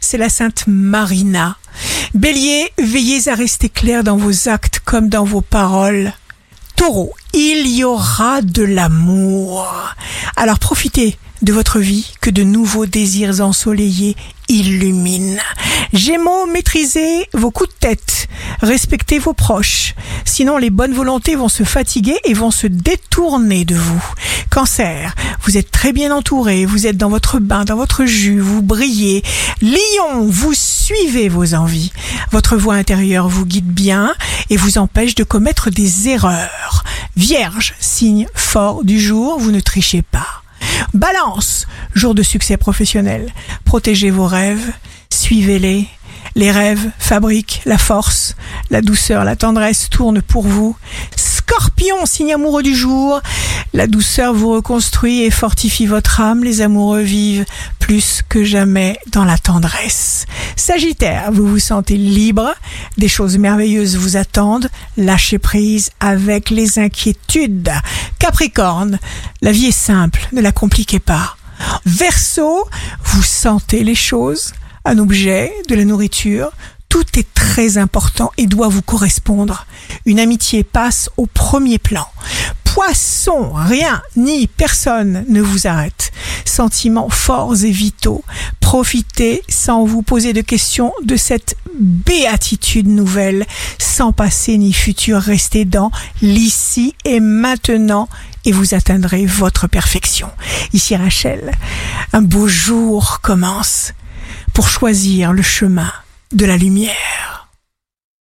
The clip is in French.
c'est la sainte Marina. Bélier, veillez à rester clair dans vos actes comme dans vos paroles. Taureau, il y aura de l'amour. Alors profitez de votre vie que de nouveaux désirs ensoleillés illuminent. Gémeaux, maîtrisez vos coups de tête, respectez vos proches, sinon les bonnes volontés vont se fatiguer et vont se détourner de vous. Cancer, vous êtes très bien entouré, vous êtes dans votre bain, dans votre jus, vous brillez. Lion, vous suivez vos envies. Votre voix intérieure vous guide bien et vous empêche de commettre des erreurs. Vierge, signe fort du jour, vous ne trichez pas. Balance, jour de succès professionnel. Protégez vos rêves, suivez-les. Les rêves fabriquent la force, la douceur, la tendresse tournent pour vous. Scorpion, signe amoureux du jour. La douceur vous reconstruit et fortifie votre âme. Les amoureux vivent plus que jamais dans la tendresse. Sagittaire, vous vous sentez libre. Des choses merveilleuses vous attendent. Lâchez prise avec les inquiétudes. Capricorne, la vie est simple, ne la compliquez pas. Verseau, vous sentez les choses, un objet, de la nourriture, tout est très important et doit vous correspondre. Une amitié passe au premier plan. Poisson, rien ni personne ne vous arrête. Sentiments forts et vitaux. Profitez sans vous poser de questions de cette béatitude nouvelle, sans passé ni futur. Restez dans l'ici et maintenant et vous atteindrez votre perfection. Ici Rachel, un beau jour commence pour choisir le chemin de la lumière.